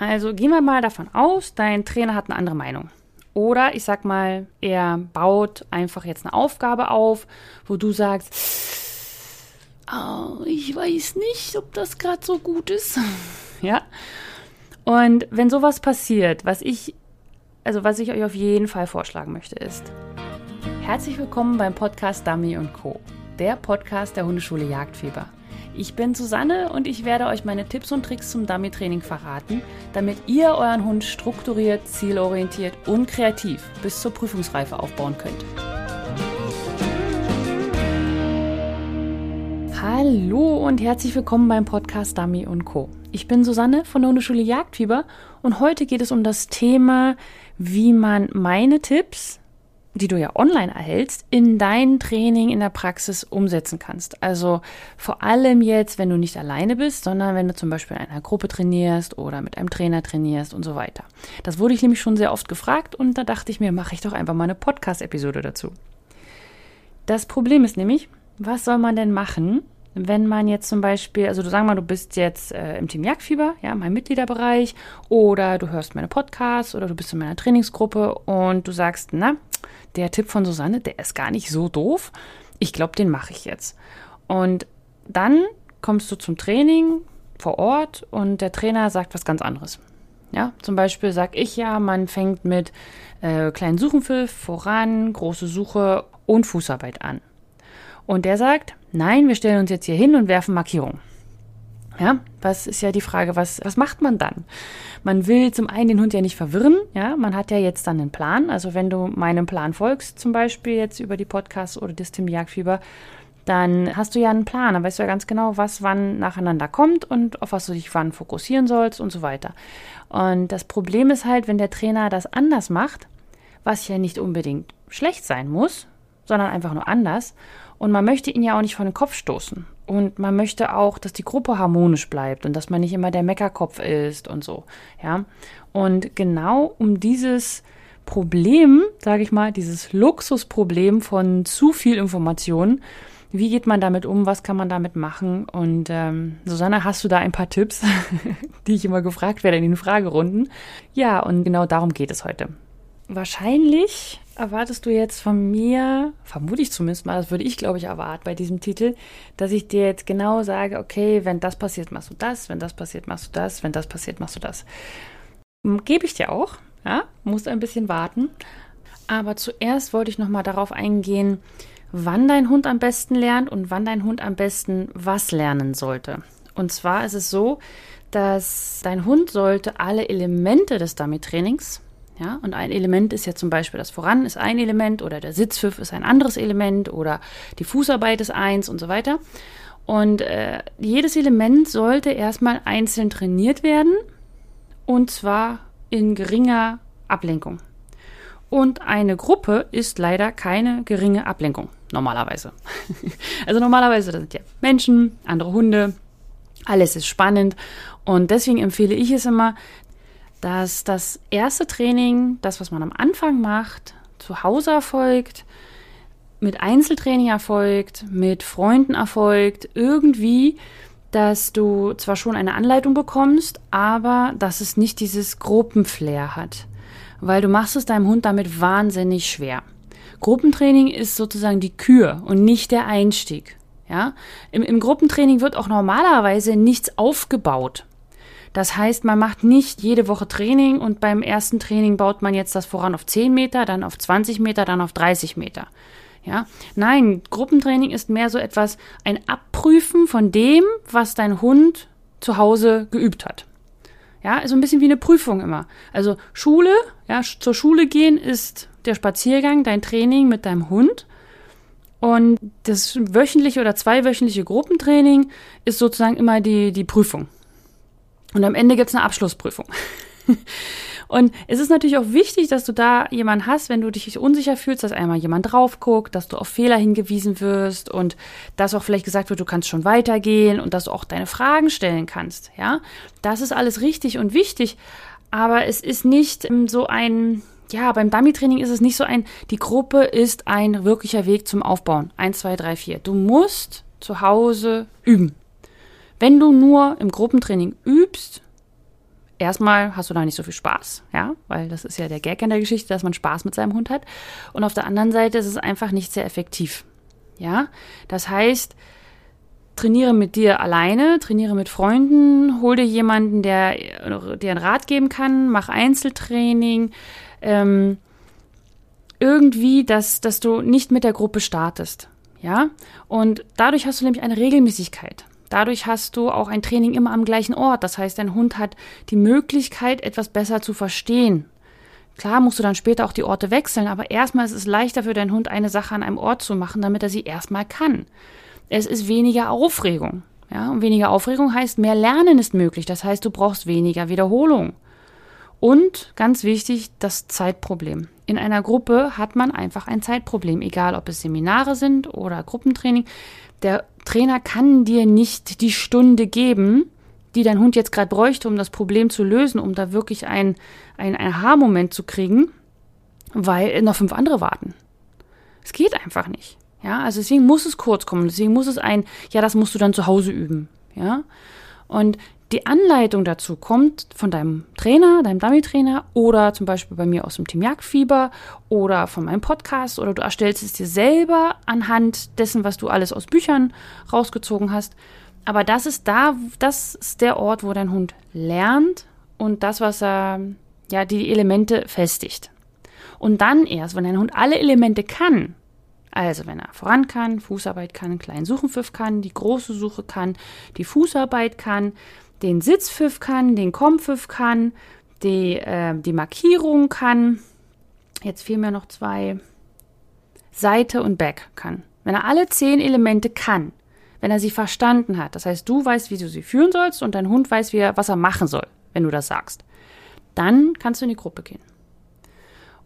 Also gehen wir mal davon aus, dein Trainer hat eine andere Meinung. Oder ich sag mal, er baut einfach jetzt eine Aufgabe auf, wo du sagst, oh, ich weiß nicht, ob das gerade so gut ist. ja. Und wenn sowas passiert, was ich, also was ich euch auf jeden Fall vorschlagen möchte, ist, herzlich willkommen beim Podcast Dummy Co., der Podcast der Hundeschule Jagdfieber. Ich bin Susanne und ich werde euch meine Tipps und Tricks zum Dummy-Training verraten, damit ihr euren Hund strukturiert, zielorientiert und kreativ bis zur Prüfungsreife aufbauen könnt. Hallo und herzlich willkommen beim Podcast Dummy Co. Ich bin Susanne von der Hundeschule Jagdfieber und heute geht es um das Thema, wie man meine Tipps die du ja online erhältst, in dein Training in der Praxis umsetzen kannst. Also vor allem jetzt, wenn du nicht alleine bist, sondern wenn du zum Beispiel in einer Gruppe trainierst oder mit einem Trainer trainierst und so weiter. Das wurde ich nämlich schon sehr oft gefragt und da dachte ich mir, mache ich doch einfach mal eine Podcast-Episode dazu. Das Problem ist nämlich, was soll man denn machen, wenn man jetzt zum Beispiel, also du sag mal, du bist jetzt äh, im Team Jagdfieber, ja, mein Mitgliederbereich, oder du hörst meine Podcasts oder du bist in meiner Trainingsgruppe und du sagst, na, der Tipp von Susanne, der ist gar nicht so doof. Ich glaube, den mache ich jetzt. Und dann kommst du zum Training vor Ort und der Trainer sagt was ganz anderes. Ja, zum Beispiel sage ich ja, man fängt mit äh, kleinen Suchenpfiff voran, große Suche und Fußarbeit an. Und der sagt, nein, wir stellen uns jetzt hier hin und werfen Markierungen. Ja, was ist ja die Frage, was, was macht man dann? Man will zum einen den Hund ja nicht verwirren, ja, man hat ja jetzt dann einen Plan. Also wenn du meinem Plan folgst, zum Beispiel jetzt über die Podcasts oder das Tim Jagdfieber, dann hast du ja einen Plan, dann weißt du ja ganz genau, was wann nacheinander kommt und auf was du dich wann fokussieren sollst und so weiter. Und das Problem ist halt, wenn der Trainer das anders macht, was ja nicht unbedingt schlecht sein muss, sondern einfach nur anders. Und man möchte ihn ja auch nicht vor den Kopf stoßen. Und man möchte auch, dass die Gruppe harmonisch bleibt und dass man nicht immer der Meckerkopf ist und so. Ja. Und genau um dieses Problem, sage ich mal, dieses Luxusproblem von zu viel Informationen, wie geht man damit um? Was kann man damit machen? Und ähm, Susanne, hast du da ein paar Tipps, die ich immer gefragt werde in den Fragerunden? Ja, und genau darum geht es heute. Wahrscheinlich erwartest du jetzt von mir, vermute ich zumindest mal, das würde ich glaube ich erwarten bei diesem Titel, dass ich dir jetzt genau sage, okay, wenn das passiert, machst du das, wenn das passiert, machst du das, wenn das passiert, machst du das. Hm, gebe ich dir auch, ja, musst ein bisschen warten. Aber zuerst wollte ich nochmal darauf eingehen, wann dein Hund am besten lernt und wann dein Hund am besten was lernen sollte. Und zwar ist es so, dass dein Hund sollte alle Elemente des Dummy-Trainings ja, und ein Element ist ja zum Beispiel das Voran ist ein Element oder der Sitzpfiff ist ein anderes Element oder die Fußarbeit ist eins und so weiter. Und äh, jedes Element sollte erstmal einzeln trainiert werden und zwar in geringer Ablenkung. Und eine Gruppe ist leider keine geringe Ablenkung, normalerweise. also normalerweise sind ja Menschen, andere Hunde, alles ist spannend. Und deswegen empfehle ich es immer, dass das erste Training, das, was man am Anfang macht, zu Hause erfolgt, mit Einzeltraining erfolgt, mit Freunden erfolgt, irgendwie, dass du zwar schon eine Anleitung bekommst, aber dass es nicht dieses Gruppenflair hat. Weil du machst es deinem Hund damit wahnsinnig schwer. Gruppentraining ist sozusagen die Kür und nicht der Einstieg. Ja? Im, Im Gruppentraining wird auch normalerweise nichts aufgebaut. Das heißt, man macht nicht jede Woche Training und beim ersten Training baut man jetzt das voran auf 10 Meter, dann auf 20 Meter, dann auf 30 Meter. Ja, nein, Gruppentraining ist mehr so etwas, ein Abprüfen von dem, was dein Hund zu Hause geübt hat. Ja, so ein bisschen wie eine Prüfung immer. Also Schule, ja, zur Schule gehen ist der Spaziergang, dein Training mit deinem Hund. Und das wöchentliche oder zweiwöchentliche Gruppentraining ist sozusagen immer die, die Prüfung. Und am Ende gibt's eine Abschlussprüfung. Und es ist natürlich auch wichtig, dass du da jemanden hast, wenn du dich unsicher fühlst, dass einmal jemand drauf guckt, dass du auf Fehler hingewiesen wirst und dass auch vielleicht gesagt wird, du kannst schon weitergehen und dass du auch deine Fragen stellen kannst. Ja, das ist alles richtig und wichtig. Aber es ist nicht ähm, so ein, ja, beim Dummy-Training ist es nicht so ein, die Gruppe ist ein wirklicher Weg zum Aufbauen. Eins, zwei, drei, vier. Du musst zu Hause üben. Wenn du nur im Gruppentraining übst, erstmal hast du da nicht so viel Spaß, ja, weil das ist ja der Gag in der Geschichte, dass man Spaß mit seinem Hund hat. Und auf der anderen Seite ist es einfach nicht sehr effektiv. Ja, das heißt, trainiere mit dir alleine, trainiere mit Freunden, hol dir jemanden, der dir einen Rat geben kann, mach Einzeltraining, ähm, irgendwie, dass, dass du nicht mit der Gruppe startest. Ja, und dadurch hast du nämlich eine Regelmäßigkeit. Dadurch hast du auch ein Training immer am gleichen Ort. Das heißt, dein Hund hat die Möglichkeit, etwas besser zu verstehen. Klar musst du dann später auch die Orte wechseln, aber erstmal ist es leichter für deinen Hund, eine Sache an einem Ort zu machen, damit er sie erstmal kann. Es ist weniger Aufregung. Ja, und weniger Aufregung heißt, mehr Lernen ist möglich. Das heißt, du brauchst weniger Wiederholung. Und ganz wichtig, das Zeitproblem. In einer Gruppe hat man einfach ein Zeitproblem, egal ob es Seminare sind oder Gruppentraining. Der Trainer kann dir nicht die Stunde geben, die dein Hund jetzt gerade bräuchte, um das Problem zu lösen, um da wirklich ein, ein Aha-Moment zu kriegen, weil noch fünf andere warten. Es geht einfach nicht. Ja, also deswegen muss es kurz kommen. Deswegen muss es ein, ja, das musst du dann zu Hause üben. Ja, und die Anleitung dazu kommt von deinem Trainer, deinem Dummy-Trainer oder zum Beispiel bei mir aus dem Team Jagdfieber oder von meinem Podcast oder du erstellst es dir selber anhand dessen, was du alles aus Büchern rausgezogen hast. Aber das ist da, das ist der Ort, wo dein Hund lernt und das, was er, ja, die Elemente festigt. Und dann erst, wenn dein Hund alle Elemente kann, also wenn er voran kann, Fußarbeit kann, kleinen Suchenpfiff kann, die große Suche kann, die Fußarbeit kann, den Sitzpfiff kann, den Kompfiff kann, die, äh, die Markierung kann. Jetzt fehlen mir noch zwei. Seite und Back kann. Wenn er alle zehn Elemente kann, wenn er sie verstanden hat, das heißt, du weißt, wie du sie führen sollst und dein Hund weiß, wie er, was er machen soll, wenn du das sagst, dann kannst du in die Gruppe gehen.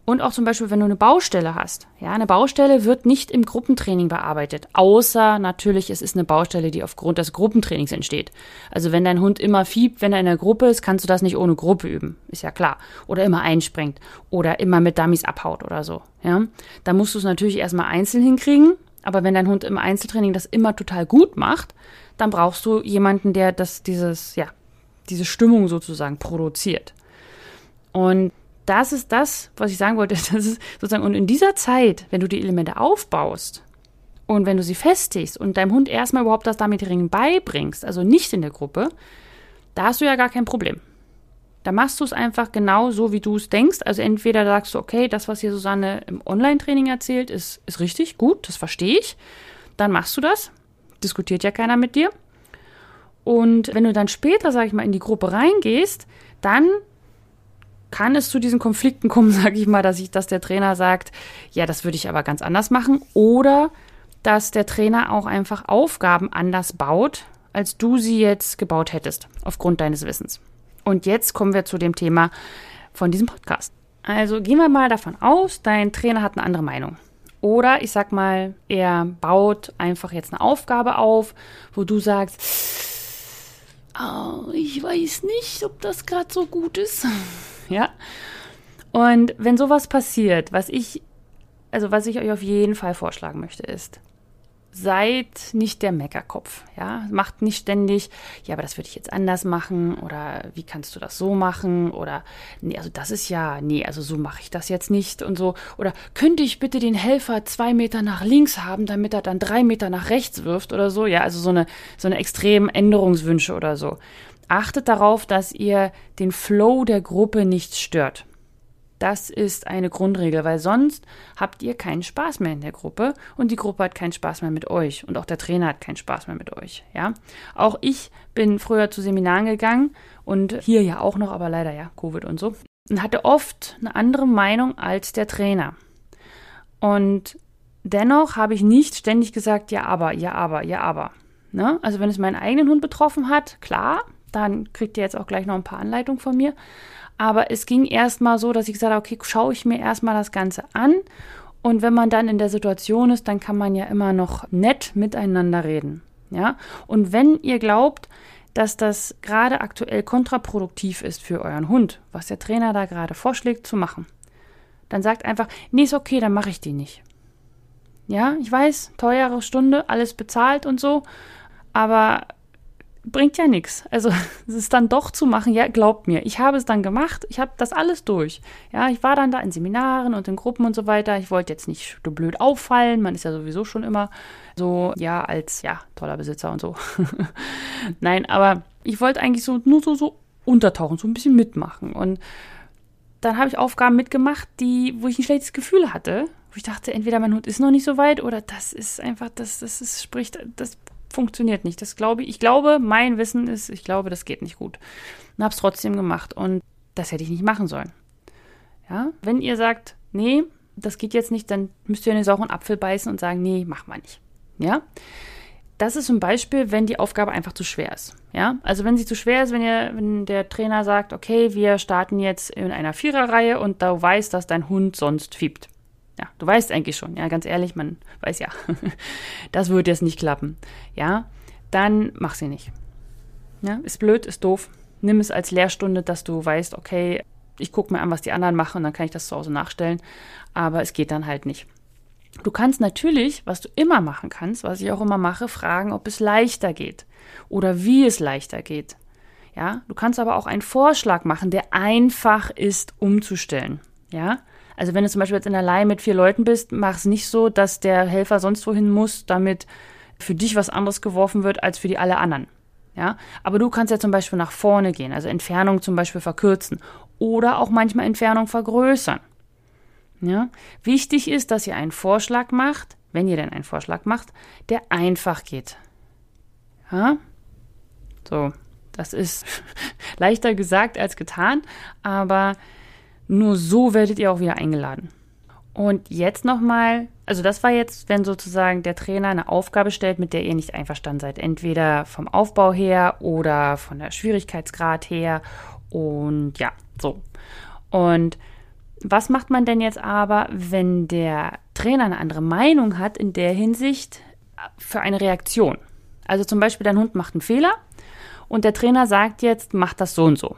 Und auch zum Beispiel, wenn du eine Baustelle hast. Ja, eine Baustelle wird nicht im Gruppentraining bearbeitet. Außer natürlich, es ist eine Baustelle, die aufgrund des Gruppentrainings entsteht. Also wenn dein Hund immer fiebt, wenn er in der Gruppe ist, kannst du das nicht ohne Gruppe üben. Ist ja klar. Oder immer einspringt. Oder immer mit Dummies abhaut oder so. Ja, da musst du es natürlich erstmal einzeln hinkriegen. Aber wenn dein Hund im Einzeltraining das immer total gut macht, dann brauchst du jemanden, der das, dieses, ja, diese Stimmung sozusagen produziert. Und das ist das, was ich sagen wollte. Das ist sozusagen, und in dieser Zeit, wenn du die Elemente aufbaust und wenn du sie festigst und deinem Hund erstmal überhaupt das damit Ringen beibringst, also nicht in der Gruppe, da hast du ja gar kein Problem. Da machst du es einfach genau so, wie du es denkst. Also entweder sagst du, okay, das, was hier Susanne im Online-Training erzählt, ist, ist richtig, gut, das verstehe ich. Dann machst du das. Diskutiert ja keiner mit dir. Und wenn du dann später, sag ich mal, in die Gruppe reingehst, dann kann es zu diesen Konflikten kommen, sage ich mal, dass ich, dass der Trainer sagt, ja, das würde ich aber ganz anders machen, oder dass der Trainer auch einfach Aufgaben anders baut, als du sie jetzt gebaut hättest, aufgrund deines Wissens. Und jetzt kommen wir zu dem Thema von diesem Podcast. Also gehen wir mal davon aus, dein Trainer hat eine andere Meinung. Oder ich sag mal, er baut einfach jetzt eine Aufgabe auf, wo du sagst, oh, ich weiß nicht, ob das gerade so gut ist ja. Und wenn sowas passiert, was ich, also was ich euch auf jeden Fall vorschlagen möchte, ist, seid nicht der Meckerkopf, ja. Macht nicht ständig, ja, aber das würde ich jetzt anders machen oder wie kannst du das so machen oder nee, also das ist ja, nee, also so mache ich das jetzt nicht und so. Oder könnte ich bitte den Helfer zwei Meter nach links haben, damit er dann drei Meter nach rechts wirft oder so, ja, also so eine, so eine extremen Änderungswünsche oder so. Achtet darauf, dass ihr den Flow der Gruppe nicht stört. Das ist eine Grundregel, weil sonst habt ihr keinen Spaß mehr in der Gruppe und die Gruppe hat keinen Spaß mehr mit euch und auch der Trainer hat keinen Spaß mehr mit euch, ja? Auch ich bin früher zu Seminaren gegangen und hier ja auch noch, aber leider ja, Covid und so und hatte oft eine andere Meinung als der Trainer. Und dennoch habe ich nicht ständig gesagt, ja, aber, ja, aber, ja, aber. Ne? Also wenn es meinen eigenen Hund betroffen hat, klar, dann kriegt ihr jetzt auch gleich noch ein paar Anleitungen von mir. Aber es ging erstmal so, dass ich gesagt habe, okay, schaue ich mir erstmal das Ganze an. Und wenn man dann in der Situation ist, dann kann man ja immer noch nett miteinander reden. Ja? Und wenn ihr glaubt, dass das gerade aktuell kontraproduktiv ist für euren Hund, was der Trainer da gerade vorschlägt zu machen, dann sagt einfach, nee, ist okay, dann mache ich die nicht. Ja, ich weiß, teure Stunde, alles bezahlt und so, aber bringt ja nichts. Also es ist dann doch zu machen, ja, glaubt mir, ich habe es dann gemacht, ich habe das alles durch. Ja, ich war dann da in Seminaren und in Gruppen und so weiter. Ich wollte jetzt nicht so blöd auffallen, man ist ja sowieso schon immer so, ja, als, ja, toller Besitzer und so. Nein, aber ich wollte eigentlich so nur so, so untertauchen, so ein bisschen mitmachen. Und dann habe ich Aufgaben mitgemacht, die, wo ich ein schlechtes Gefühl hatte, wo ich dachte, entweder mein Hund ist noch nicht so weit oder das ist einfach, das, das ist, spricht, das funktioniert nicht. Das glaube ich. Ich glaube, mein Wissen ist, ich glaube, das geht nicht gut. Und habe es trotzdem gemacht. Und das hätte ich nicht machen sollen. Ja, wenn ihr sagt, nee, das geht jetzt nicht, dann müsst ihr in den sauren Apfel beißen und sagen, nee, mach mal nicht. Ja, das ist zum Beispiel, wenn die Aufgabe einfach zu schwer ist. Ja, also wenn sie zu schwer ist, wenn ihr, wenn der Trainer sagt, okay, wir starten jetzt in einer Viererreihe und du weißt, dass dein Hund sonst fiebt. Ja, du weißt eigentlich schon, ja, ganz ehrlich, man weiß ja, das wird jetzt nicht klappen. Ja, dann mach sie nicht. Ja, ist blöd, ist doof. Nimm es als Lehrstunde, dass du weißt, okay, ich gucke mir an, was die anderen machen und dann kann ich das zu Hause nachstellen. Aber es geht dann halt nicht. Du kannst natürlich, was du immer machen kannst, was ich auch immer mache, fragen, ob es leichter geht oder wie es leichter geht. Ja, du kannst aber auch einen Vorschlag machen, der einfach ist umzustellen. Ja, also wenn du zum Beispiel jetzt in der Leihe mit vier Leuten bist, mach es nicht so, dass der Helfer sonst wohin muss, damit für dich was anderes geworfen wird als für die alle anderen. Ja, aber du kannst ja zum Beispiel nach vorne gehen, also Entfernung zum Beispiel verkürzen oder auch manchmal Entfernung vergrößern. Ja, wichtig ist, dass ihr einen Vorschlag macht, wenn ihr denn einen Vorschlag macht, der einfach geht. Ja, so, das ist leichter gesagt als getan, aber nur so werdet ihr auch wieder eingeladen. Und jetzt nochmal, also das war jetzt, wenn sozusagen der Trainer eine Aufgabe stellt, mit der ihr nicht einverstanden seid. Entweder vom Aufbau her oder von der Schwierigkeitsgrad her. Und ja, so. Und was macht man denn jetzt aber, wenn der Trainer eine andere Meinung hat in der Hinsicht für eine Reaktion? Also zum Beispiel, dein Hund macht einen Fehler und der Trainer sagt jetzt, mach das so und so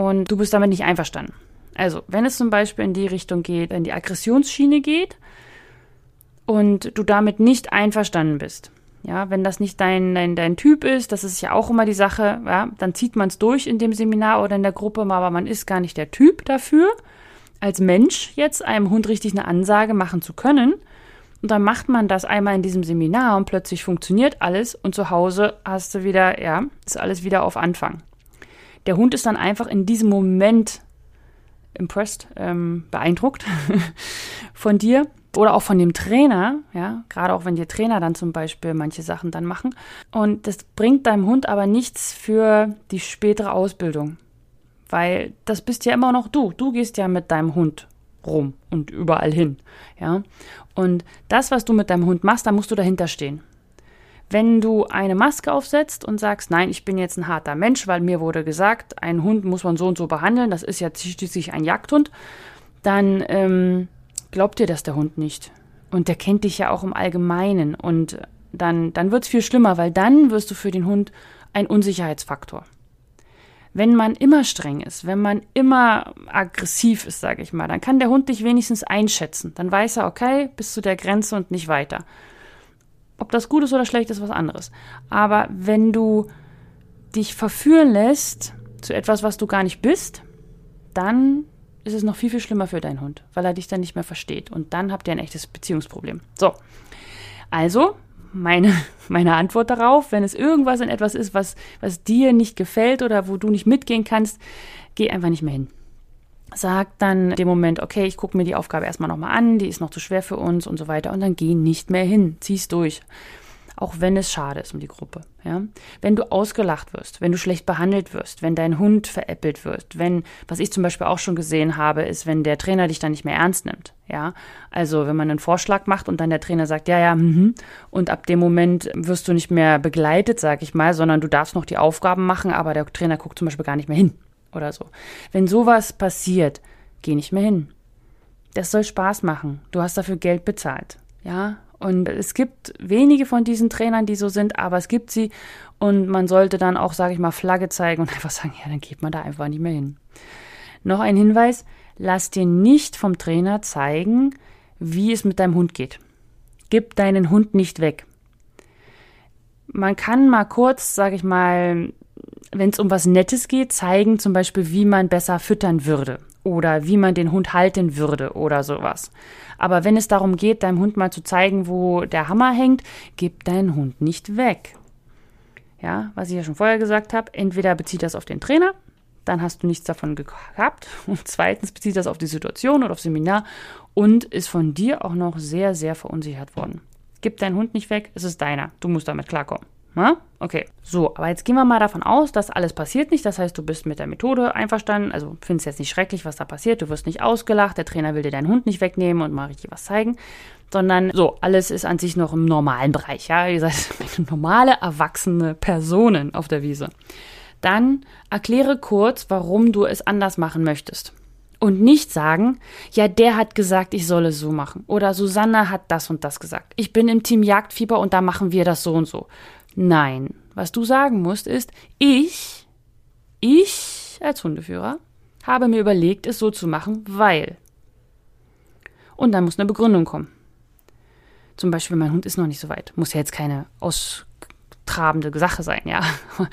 und du bist damit nicht einverstanden. Also, wenn es zum Beispiel in die Richtung geht, in die Aggressionsschiene geht und du damit nicht einverstanden bist, ja, wenn das nicht dein, dein, dein Typ ist, das ist ja auch immer die Sache, ja, dann zieht man es durch in dem Seminar oder in der Gruppe, aber man ist gar nicht der Typ dafür, als Mensch jetzt einem Hund richtig eine Ansage machen zu können. Und dann macht man das einmal in diesem Seminar und plötzlich funktioniert alles und zu Hause hast du wieder, ja, ist alles wieder auf Anfang. Der Hund ist dann einfach in diesem Moment impressed, ähm, beeindruckt von dir oder auch von dem Trainer, ja, gerade auch wenn die Trainer dann zum Beispiel manche Sachen dann machen. Und das bringt deinem Hund aber nichts für die spätere Ausbildung, weil das bist ja immer noch du. Du gehst ja mit deinem Hund rum und überall hin, ja. Und das, was du mit deinem Hund machst, da musst du dahinter stehen. Wenn du eine Maske aufsetzt und sagst, nein, ich bin jetzt ein harter Mensch, weil mir wurde gesagt, einen Hund muss man so und so behandeln, das ist ja schließlich ein Jagdhund, dann ähm, glaubt dir das der Hund nicht. Und der kennt dich ja auch im Allgemeinen. Und dann, dann wird es viel schlimmer, weil dann wirst du für den Hund ein Unsicherheitsfaktor. Wenn man immer streng ist, wenn man immer aggressiv ist, sage ich mal, dann kann der Hund dich wenigstens einschätzen. Dann weiß er, okay, bis zu der Grenze und nicht weiter. Ob das gut ist oder schlecht ist, was anderes. Aber wenn du dich verführen lässt zu etwas, was du gar nicht bist, dann ist es noch viel, viel schlimmer für deinen Hund, weil er dich dann nicht mehr versteht. Und dann habt ihr ein echtes Beziehungsproblem. So. Also, meine, meine Antwort darauf, wenn es irgendwas in etwas ist, was, was dir nicht gefällt oder wo du nicht mitgehen kannst, geh einfach nicht mehr hin sagt dann dem Moment, okay, ich gucke mir die Aufgabe erstmal nochmal an, die ist noch zu schwer für uns und so weiter und dann geh nicht mehr hin, zieh's durch. Auch wenn es schade ist um die Gruppe. Ja? Wenn du ausgelacht wirst, wenn du schlecht behandelt wirst, wenn dein Hund veräppelt wird, wenn, was ich zum Beispiel auch schon gesehen habe, ist, wenn der Trainer dich dann nicht mehr ernst nimmt. Ja, also wenn man einen Vorschlag macht und dann der Trainer sagt, ja, ja, mhm, und ab dem Moment wirst du nicht mehr begleitet, sag ich mal, sondern du darfst noch die Aufgaben machen, aber der Trainer guckt zum Beispiel gar nicht mehr hin oder so. Wenn sowas passiert, geh nicht mehr hin. Das soll Spaß machen. Du hast dafür Geld bezahlt. Ja, und es gibt wenige von diesen Trainern, die so sind, aber es gibt sie. Und man sollte dann auch, sage ich mal, Flagge zeigen und einfach sagen, ja, dann geht man da einfach nicht mehr hin. Noch ein Hinweis, lass dir nicht vom Trainer zeigen, wie es mit deinem Hund geht. Gib deinen Hund nicht weg. man kann mal kurz, sage ich mal, wenn es um was Nettes geht, zeigen zum Beispiel, wie man besser füttern würde oder wie man den Hund halten würde oder sowas. Aber wenn es darum geht, deinem Hund mal zu zeigen, wo der Hammer hängt, gib deinen Hund nicht weg. Ja, was ich ja schon vorher gesagt habe, entweder bezieht das auf den Trainer, dann hast du nichts davon gehabt. Und zweitens bezieht das auf die Situation oder auf Seminar und ist von dir auch noch sehr, sehr verunsichert worden. Gib deinen Hund nicht weg, es ist deiner. Du musst damit klarkommen. Na? Okay, so, aber jetzt gehen wir mal davon aus, dass alles passiert nicht. Das heißt, du bist mit der Methode einverstanden. Also findest jetzt nicht schrecklich, was da passiert. Du wirst nicht ausgelacht. Der Trainer will dir deinen Hund nicht wegnehmen und mal richtig was zeigen. Sondern so, alles ist an sich noch im normalen Bereich. Ja, ihr seid normale, erwachsene Personen auf der Wiese. Dann erkläre kurz, warum du es anders machen möchtest. Und nicht sagen, ja, der hat gesagt, ich soll es so machen. Oder Susanne hat das und das gesagt. Ich bin im Team Jagdfieber und da machen wir das so und so. Nein, was du sagen musst ist, ich, ich als Hundeführer habe mir überlegt, es so zu machen, weil. Und dann muss eine Begründung kommen. Zum Beispiel, mein Hund ist noch nicht so weit. Muss ja jetzt keine austrabende Sache sein, ja.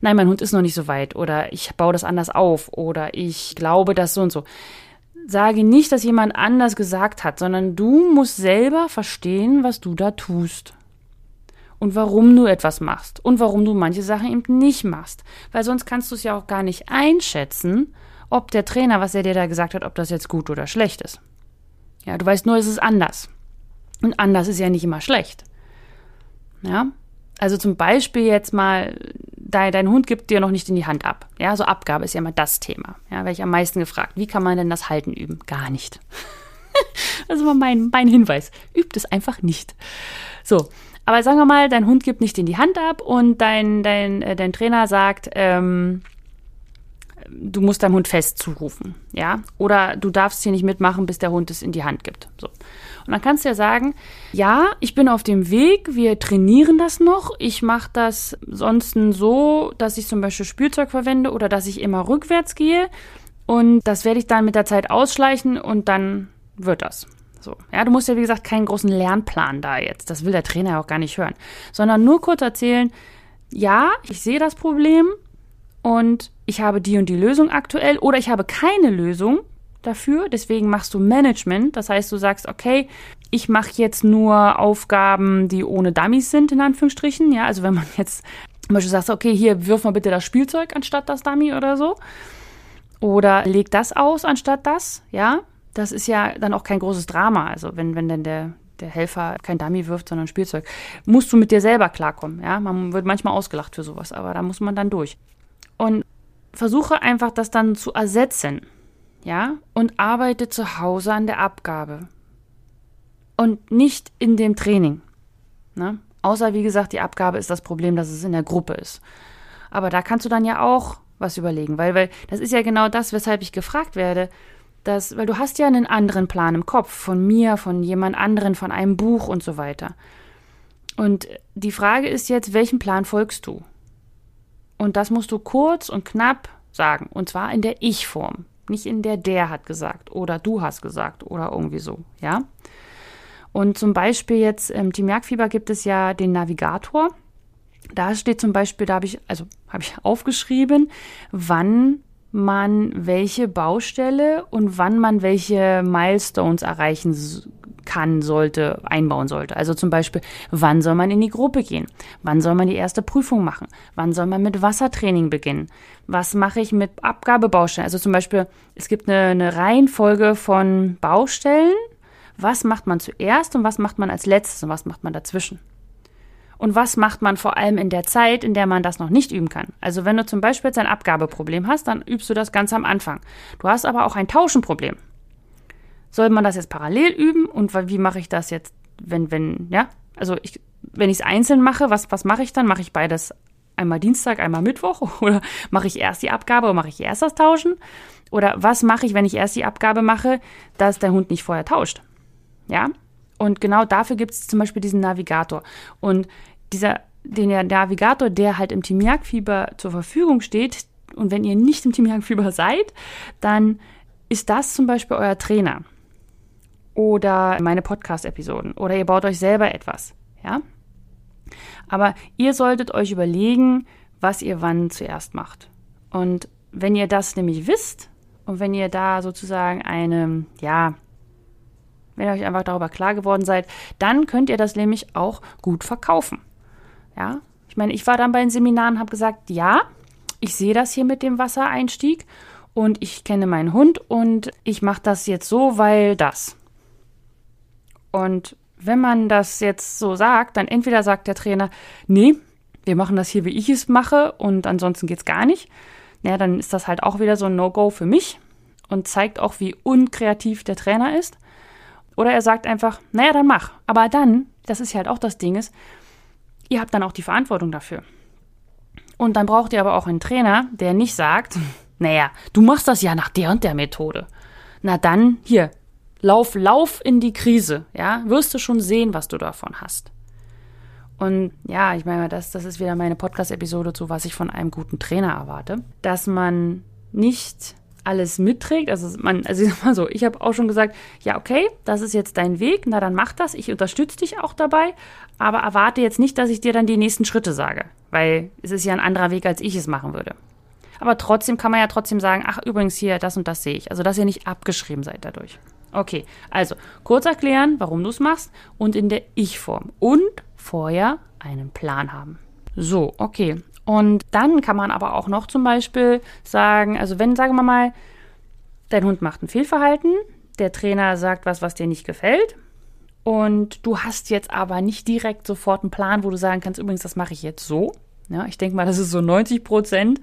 Nein, mein Hund ist noch nicht so weit. Oder ich baue das anders auf. Oder ich glaube das so und so. Sage nicht, dass jemand anders gesagt hat, sondern du musst selber verstehen, was du da tust und warum du etwas machst und warum du manche Sachen eben nicht machst. Weil sonst kannst du es ja auch gar nicht einschätzen, ob der Trainer, was er dir da gesagt hat, ob das jetzt gut oder schlecht ist. Ja, du weißt nur, es ist anders. Und anders ist ja nicht immer schlecht. Ja, also zum Beispiel jetzt mal, dein, dein Hund gibt dir noch nicht in die Hand ab. Ja, so Abgabe ist ja immer das Thema. Ja, werde ich am meisten gefragt. Wie kann man denn das Halten üben? Gar nicht. das ist mal mein, mein Hinweis. Übt es einfach nicht. So, aber sagen wir mal, dein Hund gibt nicht in die Hand ab und dein, dein, äh, dein Trainer sagt, ähm, du musst deinem Hund fest zurufen, ja? Oder du darfst hier nicht mitmachen, bis der Hund es in die Hand gibt. So. Und dann kannst du ja sagen, ja, ich bin auf dem Weg, wir trainieren das noch. Ich mache das sonst so, dass ich zum Beispiel Spielzeug verwende oder dass ich immer rückwärts gehe. Und das werde ich dann mit der Zeit ausschleichen und dann wird das. So. Ja, du musst ja, wie gesagt, keinen großen Lernplan da jetzt. Das will der Trainer ja auch gar nicht hören. Sondern nur kurz erzählen, ja, ich sehe das Problem und ich habe die und die Lösung aktuell oder ich habe keine Lösung dafür. Deswegen machst du Management. Das heißt, du sagst, okay, ich mache jetzt nur Aufgaben, die ohne Dummies sind, in Anführungsstrichen. Ja, also wenn man jetzt zum Beispiel sagt, okay, hier wirf mal bitte das Spielzeug anstatt das Dummy oder so. Oder leg das aus anstatt das, ja das ist ja dann auch kein großes Drama. Also wenn, wenn denn der, der Helfer kein Dummy wirft, sondern Spielzeug, musst du mit dir selber klarkommen. Ja, man wird manchmal ausgelacht für sowas, aber da muss man dann durch. Und versuche einfach das dann zu ersetzen. Ja, und arbeite zu Hause an der Abgabe. Und nicht in dem Training. Ne? Außer, wie gesagt, die Abgabe ist das Problem, dass es in der Gruppe ist. Aber da kannst du dann ja auch was überlegen, weil, weil das ist ja genau das, weshalb ich gefragt werde dass, weil du hast ja einen anderen Plan im Kopf, von mir, von jemand anderen, von einem Buch und so weiter. Und die Frage ist jetzt, welchem Plan folgst du? Und das musst du kurz und knapp sagen. Und zwar in der Ich-Form. Nicht in der der hat gesagt oder du hast gesagt oder irgendwie so, ja? Und zum Beispiel jetzt im Team Jagdfieber gibt es ja den Navigator. Da steht zum Beispiel, da habe ich, also habe ich aufgeschrieben, wann man welche Baustelle und wann man welche Milestones erreichen kann, sollte, einbauen sollte. Also zum Beispiel, wann soll man in die Gruppe gehen? Wann soll man die erste Prüfung machen? Wann soll man mit Wassertraining beginnen? Was mache ich mit Abgabebaustellen? Also zum Beispiel, es gibt eine, eine Reihenfolge von Baustellen. Was macht man zuerst und was macht man als letztes und was macht man dazwischen? Und was macht man vor allem in der Zeit, in der man das noch nicht üben kann? Also wenn du zum Beispiel jetzt ein Abgabeproblem hast, dann übst du das ganz am Anfang. Du hast aber auch ein Tauschenproblem. Soll man das jetzt parallel üben? Und wie mache ich das jetzt, wenn, wenn, ja? Also ich, wenn ich es einzeln mache, was, was mache ich dann? Mache ich beides einmal Dienstag, einmal Mittwoch? Oder mache ich erst die Abgabe oder mache ich erst das Tauschen? Oder was mache ich, wenn ich erst die Abgabe mache, dass der Hund nicht vorher tauscht? Ja? Und genau dafür gibt es zum Beispiel diesen Navigator. Und dieser, den Navigator, der halt im Team Jagdfieber zur Verfügung steht, und wenn ihr nicht im Team Jagdfieber seid, dann ist das zum Beispiel euer Trainer. Oder meine Podcast-Episoden. Oder ihr baut euch selber etwas. Ja? Aber ihr solltet euch überlegen, was ihr wann zuerst macht. Und wenn ihr das nämlich wisst und wenn ihr da sozusagen eine, ja, wenn ihr euch einfach darüber klar geworden seid, dann könnt ihr das nämlich auch gut verkaufen. Ja, ich meine, ich war dann bei den Seminaren und habe gesagt, ja, ich sehe das hier mit dem Wassereinstieg und ich kenne meinen Hund und ich mache das jetzt so, weil das. Und wenn man das jetzt so sagt, dann entweder sagt der Trainer, nee, wir machen das hier, wie ich es mache und ansonsten geht es gar nicht. Ja, dann ist das halt auch wieder so ein No-Go für mich und zeigt auch, wie unkreativ der Trainer ist. Oder er sagt einfach, naja, dann mach. Aber dann, das ist ja halt auch das Ding ist, ihr habt dann auch die Verantwortung dafür. Und dann braucht ihr aber auch einen Trainer, der nicht sagt, naja, du machst das ja nach der und der Methode. Na dann, hier, lauf, lauf in die Krise, ja, wirst du schon sehen, was du davon hast. Und ja, ich meine, das, das ist wieder meine Podcast-Episode zu, was ich von einem guten Trainer erwarte. Dass man nicht alles mitträgt. Also man, also ich sag mal so, ich habe auch schon gesagt, ja, okay, das ist jetzt dein Weg, na dann mach das, ich unterstütze dich auch dabei, aber erwarte jetzt nicht, dass ich dir dann die nächsten Schritte sage, weil es ist ja ein anderer Weg, als ich es machen würde. Aber trotzdem kann man ja trotzdem sagen, ach übrigens hier, das und das sehe ich. Also dass ihr nicht abgeschrieben seid dadurch. Okay, also kurz erklären, warum du es machst und in der Ich-Form. Und vorher einen Plan haben. So, okay. Und dann kann man aber auch noch zum Beispiel sagen, also wenn, sagen wir mal, dein Hund macht ein Fehlverhalten, der Trainer sagt was, was dir nicht gefällt, und du hast jetzt aber nicht direkt sofort einen Plan, wo du sagen kannst, übrigens, das mache ich jetzt so. Ja, ich denke mal, das ist so 90 Prozent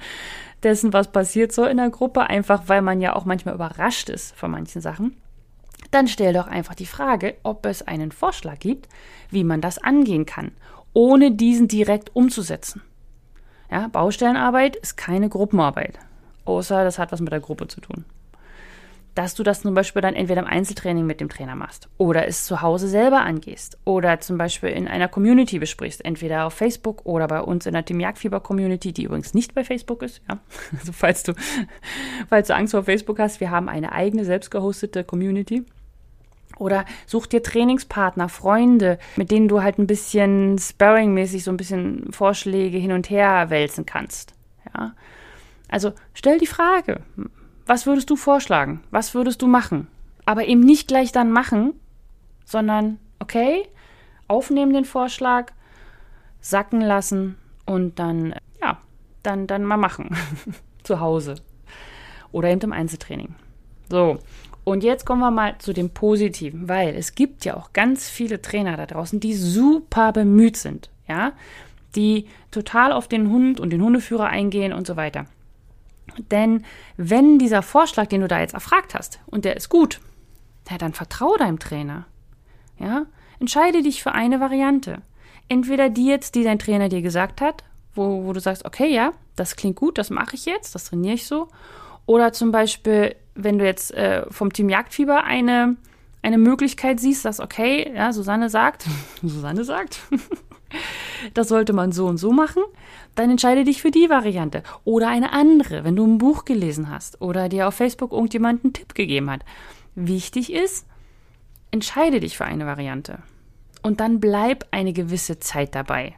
dessen, was passiert so in der Gruppe, einfach weil man ja auch manchmal überrascht ist von manchen Sachen. Dann stell doch einfach die Frage, ob es einen Vorschlag gibt, wie man das angehen kann, ohne diesen direkt umzusetzen. Ja, Baustellenarbeit ist keine Gruppenarbeit, außer das hat was mit der Gruppe zu tun. Dass du das zum Beispiel dann entweder im Einzeltraining mit dem Trainer machst oder es zu Hause selber angehst oder zum Beispiel in einer Community besprichst, entweder auf Facebook oder bei uns in der Team Jagdfieber Community, die übrigens nicht bei Facebook ist. Ja, also falls du, falls du Angst vor Facebook hast, wir haben eine eigene selbst gehostete Community. Oder such dir Trainingspartner, Freunde, mit denen du halt ein bisschen Sparring-mäßig so ein bisschen Vorschläge hin und her wälzen kannst. Ja. Also stell die Frage, was würdest du vorschlagen? Was würdest du machen? Aber eben nicht gleich dann machen, sondern okay, aufnehmen den Vorschlag, sacken lassen und dann, ja, dann, dann mal machen. Zu Hause. Oder eben im Einzeltraining. So, und jetzt kommen wir mal zu dem Positiven, weil es gibt ja auch ganz viele Trainer da draußen, die super bemüht sind, ja, die total auf den Hund und den Hundeführer eingehen und so weiter. Denn wenn dieser Vorschlag, den du da jetzt erfragt hast, und der ist gut, ja, dann vertraue deinem Trainer. Ja, entscheide dich für eine Variante. Entweder die jetzt, die dein Trainer dir gesagt hat, wo, wo du sagst, okay, ja, das klingt gut, das mache ich jetzt, das trainiere ich so. Oder zum Beispiel, wenn du jetzt äh, vom Team Jagdfieber eine, eine Möglichkeit siehst, dass, okay, ja, Susanne sagt, Susanne sagt, das sollte man so und so machen, dann entscheide dich für die Variante. Oder eine andere, wenn du ein Buch gelesen hast oder dir auf Facebook irgendjemand einen Tipp gegeben hat. Wichtig ist, entscheide dich für eine Variante. Und dann bleib eine gewisse Zeit dabei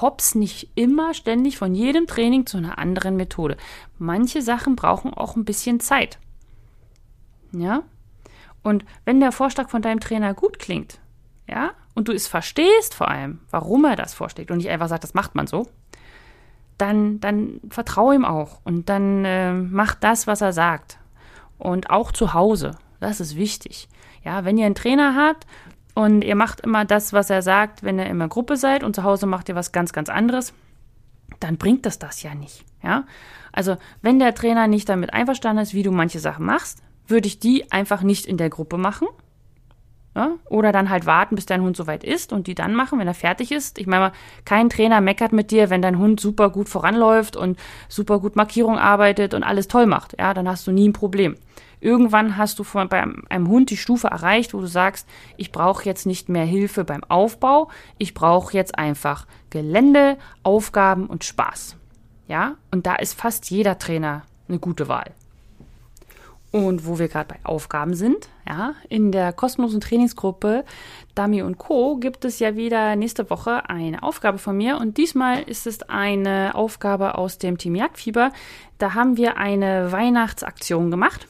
hops nicht immer ständig von jedem Training zu einer anderen Methode. Manche Sachen brauchen auch ein bisschen Zeit. Ja? Und wenn der Vorschlag von deinem Trainer gut klingt, ja, und du es verstehst vor allem, warum er das vorschlägt und nicht einfach sagt, das macht man so, dann, dann vertraue ihm auch und dann äh, mach das, was er sagt. Und auch zu Hause. Das ist wichtig. Ja, wenn ihr einen Trainer habt und ihr macht immer das, was er sagt, wenn ihr immer Gruppe seid und zu Hause macht ihr was ganz, ganz anderes, dann bringt das das ja nicht. Ja? Also, wenn der Trainer nicht damit einverstanden ist, wie du manche Sachen machst, würde ich die einfach nicht in der Gruppe machen. Ja? Oder dann halt warten, bis dein Hund soweit ist und die dann machen, wenn er fertig ist. Ich meine, kein Trainer meckert mit dir, wenn dein Hund super gut voranläuft und super gut Markierung arbeitet und alles toll macht. Ja, dann hast du nie ein Problem. Irgendwann hast du von, bei einem Hund die Stufe erreicht, wo du sagst, ich brauche jetzt nicht mehr Hilfe beim Aufbau, ich brauche jetzt einfach Gelände, Aufgaben und Spaß. Ja, und da ist fast jeder Trainer eine gute Wahl. Und wo wir gerade bei Aufgaben sind, ja, in der kostenlosen Trainingsgruppe Dummy und Co. gibt es ja wieder nächste Woche eine Aufgabe von mir. Und diesmal ist es eine Aufgabe aus dem Team Jagdfieber. Da haben wir eine Weihnachtsaktion gemacht.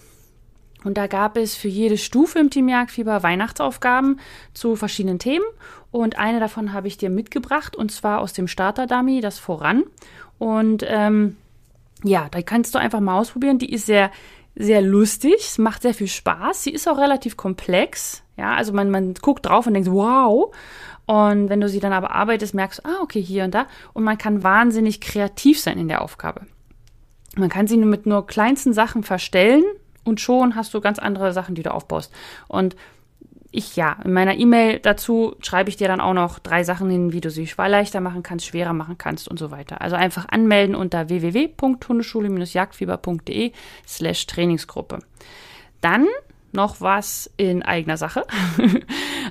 Und da gab es für jede Stufe im Team Jagdfieber Weihnachtsaufgaben zu verschiedenen Themen. Und eine davon habe ich dir mitgebracht, und zwar aus dem Starter-Dummy, das Voran. Und ähm, ja, da kannst du einfach mal ausprobieren. Die ist sehr sehr lustig, es macht sehr viel Spaß. Sie ist auch relativ komplex. Ja, also man, man guckt drauf und denkt, wow. Und wenn du sie dann aber arbeitest, merkst du, ah, okay, hier und da. Und man kann wahnsinnig kreativ sein in der Aufgabe. Man kann sie nur mit nur kleinsten Sachen verstellen und schon hast du ganz andere Sachen, die du aufbaust. Und ich ja, in meiner E-Mail dazu schreibe ich dir dann auch noch drei Sachen hin, wie du sie leichter machen kannst, schwerer machen kannst und so weiter. Also einfach anmelden unter www.hundeschule-jagdfieber.de slash Trainingsgruppe. Dann noch was in eigener Sache.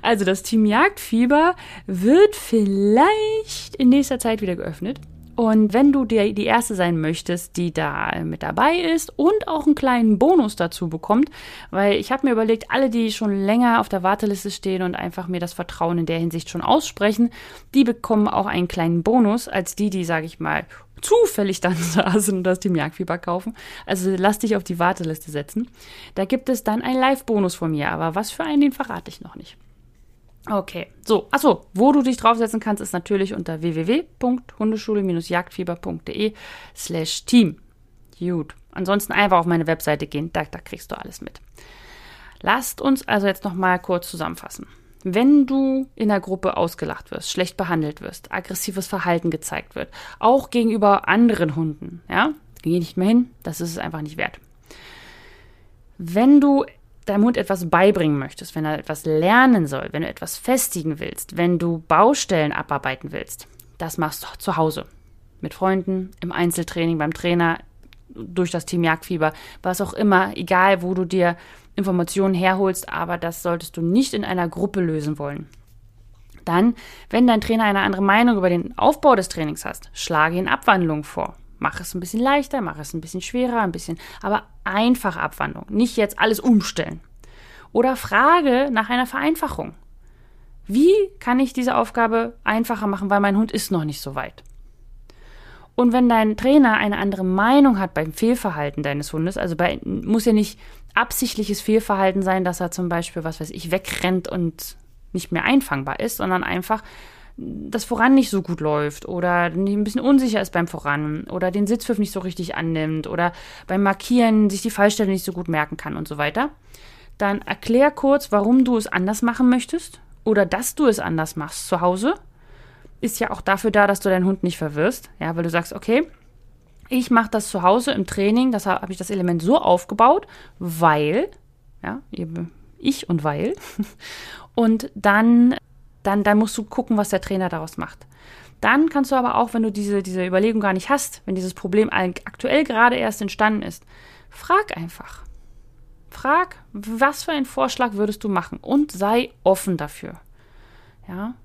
also das Team Jagdfieber wird vielleicht in nächster Zeit wieder geöffnet. Und wenn du die, die erste sein möchtest, die da mit dabei ist und auch einen kleinen Bonus dazu bekommt, weil ich habe mir überlegt, alle, die schon länger auf der Warteliste stehen und einfach mir das Vertrauen in der Hinsicht schon aussprechen, die bekommen auch einen kleinen Bonus als die, die, sage ich mal, zufällig dann da sind und das Team Jagdfieber kaufen. Also lass dich auf die Warteliste setzen. Da gibt es dann einen Live-Bonus von mir, aber was für einen, den verrate ich noch nicht. Okay, so, achso, wo du dich draufsetzen kannst, ist natürlich unter www.hundeschule-jagdfieber.de slash team. Gut, ansonsten einfach auf meine Webseite gehen, da, da kriegst du alles mit. Lasst uns also jetzt nochmal kurz zusammenfassen. Wenn du in der Gruppe ausgelacht wirst, schlecht behandelt wirst, aggressives Verhalten gezeigt wird, auch gegenüber anderen Hunden, ja, geh nicht mehr hin, das ist es einfach nicht wert. Wenn du deinem Hund etwas beibringen möchtest, wenn er etwas lernen soll, wenn du etwas festigen willst, wenn du Baustellen abarbeiten willst, das machst du zu Hause. Mit Freunden, im Einzeltraining, beim Trainer, durch das Team Jagdfieber, was auch immer, egal wo du dir Informationen herholst, aber das solltest du nicht in einer Gruppe lösen wollen. Dann, wenn dein Trainer eine andere Meinung über den Aufbau des Trainings hast, schlage ihn Abwandlungen vor. Mach es ein bisschen leichter, mach es ein bisschen schwerer, ein bisschen, aber einfach Abwandlung. Nicht jetzt alles umstellen. Oder frage nach einer Vereinfachung. Wie kann ich diese Aufgabe einfacher machen, weil mein Hund ist noch nicht so weit? Und wenn dein Trainer eine andere Meinung hat beim Fehlverhalten deines Hundes, also bei, muss ja nicht absichtliches Fehlverhalten sein, dass er zum Beispiel, was weiß ich, wegrennt und nicht mehr einfangbar ist, sondern einfach das Voran nicht so gut läuft oder ein bisschen unsicher ist beim Voran oder den Sitzpfiff nicht so richtig annimmt oder beim Markieren sich die Fallstelle nicht so gut merken kann und so weiter, dann erklär kurz, warum du es anders machen möchtest oder dass du es anders machst zu Hause. Ist ja auch dafür da, dass du deinen Hund nicht verwirrst, ja, weil du sagst, okay, ich mache das zu Hause im Training, das habe ich das Element so aufgebaut, weil, ja, ich und weil. Und dann dann, dann musst du gucken, was der Trainer daraus macht. Dann kannst du aber auch, wenn du diese, diese Überlegung gar nicht hast, wenn dieses Problem aktuell gerade erst entstanden ist, frag einfach. Frag, was für einen Vorschlag würdest du machen und sei offen dafür. Ja,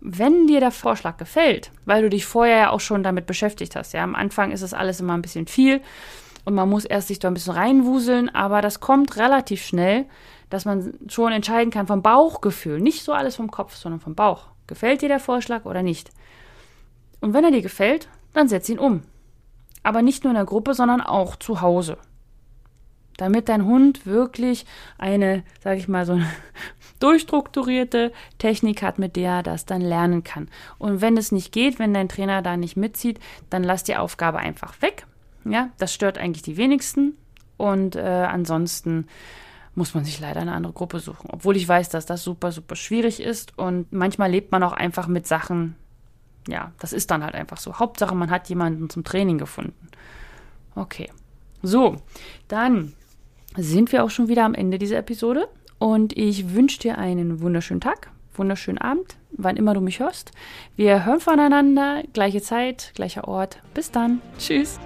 wenn dir der Vorschlag gefällt, weil du dich vorher ja auch schon damit beschäftigt hast, ja, am Anfang ist es alles immer ein bisschen viel und man muss erst sich da ein bisschen reinwuseln, aber das kommt relativ schnell, dass man schon entscheiden kann vom Bauchgefühl, nicht so alles vom Kopf, sondern vom Bauch. Gefällt dir der Vorschlag oder nicht? Und wenn er dir gefällt, dann setz ihn um. Aber nicht nur in der Gruppe, sondern auch zu Hause. Damit dein Hund wirklich eine, sag ich mal, so eine durchstrukturierte Technik hat, mit der er das dann lernen kann. Und wenn es nicht geht, wenn dein Trainer da nicht mitzieht, dann lass die Aufgabe einfach weg. Ja, das stört eigentlich die wenigsten. Und äh, ansonsten muss man sich leider eine andere Gruppe suchen. Obwohl ich weiß, dass das super, super schwierig ist und manchmal lebt man auch einfach mit Sachen, ja, das ist dann halt einfach so. Hauptsache, man hat jemanden zum Training gefunden. Okay. So, dann sind wir auch schon wieder am Ende dieser Episode und ich wünsche dir einen wunderschönen Tag, wunderschönen Abend, wann immer du mich hörst. Wir hören voneinander, gleiche Zeit, gleicher Ort. Bis dann. Tschüss.